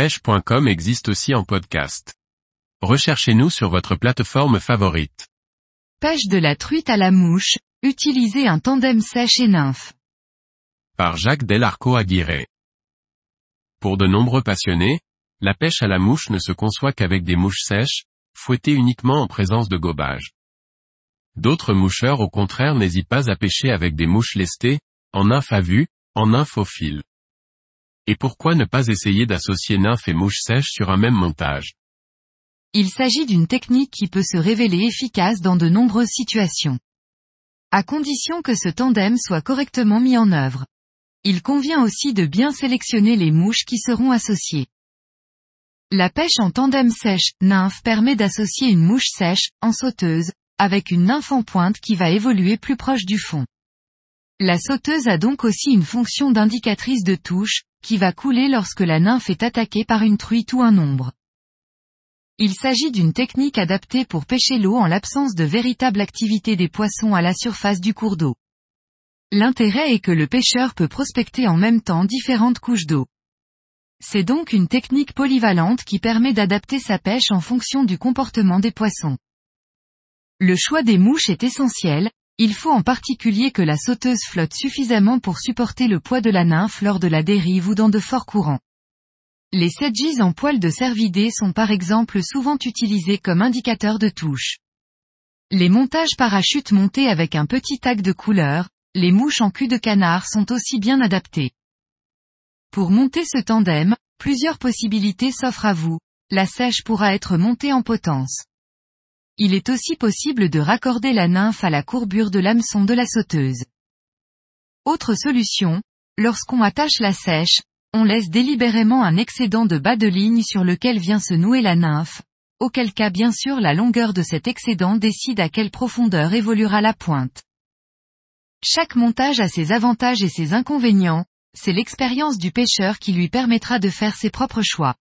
pêche.com existe aussi en podcast. Recherchez-nous sur votre plateforme favorite. Pêche de la truite à la mouche, utilisez un tandem sèche et nymphe. Par Jacques Delarco Aguirre. Pour de nombreux passionnés, la pêche à la mouche ne se conçoit qu'avec des mouches sèches, fouettées uniquement en présence de gobage. D'autres moucheurs au contraire n'hésitent pas à pêcher avec des mouches lestées, en nymphe à vue, en nymphe au fil. Et pourquoi ne pas essayer d'associer nymphe et mouche sèche sur un même montage? Il s'agit d'une technique qui peut se révéler efficace dans de nombreuses situations. À condition que ce tandem soit correctement mis en œuvre. Il convient aussi de bien sélectionner les mouches qui seront associées. La pêche en tandem sèche, nymphe permet d'associer une mouche sèche, en sauteuse, avec une nymphe en pointe qui va évoluer plus proche du fond. La sauteuse a donc aussi une fonction d'indicatrice de touche, qui va couler lorsque la nymphe est attaquée par une truite ou un ombre. Il s'agit d'une technique adaptée pour pêcher l'eau en l'absence de véritable activité des poissons à la surface du cours d'eau. L'intérêt est que le pêcheur peut prospecter en même temps différentes couches d'eau. C'est donc une technique polyvalente qui permet d'adapter sa pêche en fonction du comportement des poissons. Le choix des mouches est essentiel, il faut en particulier que la sauteuse flotte suffisamment pour supporter le poids de la nymphe lors de la dérive ou dans de forts courants. Les sedges en poil de cervidés sont par exemple souvent utilisés comme indicateurs de touche. Les montages parachutes montés avec un petit tag de couleur, les mouches en cul de canard sont aussi bien adaptés. Pour monter ce tandem, plusieurs possibilités s'offrent à vous. La sèche pourra être montée en potence il est aussi possible de raccorder la nymphe à la courbure de l'hameçon de la sauteuse. Autre solution, lorsqu'on attache la sèche, on laisse délibérément un excédent de bas de ligne sur lequel vient se nouer la nymphe, auquel cas bien sûr la longueur de cet excédent décide à quelle profondeur évoluera la pointe. Chaque montage a ses avantages et ses inconvénients, c'est l'expérience du pêcheur qui lui permettra de faire ses propres choix.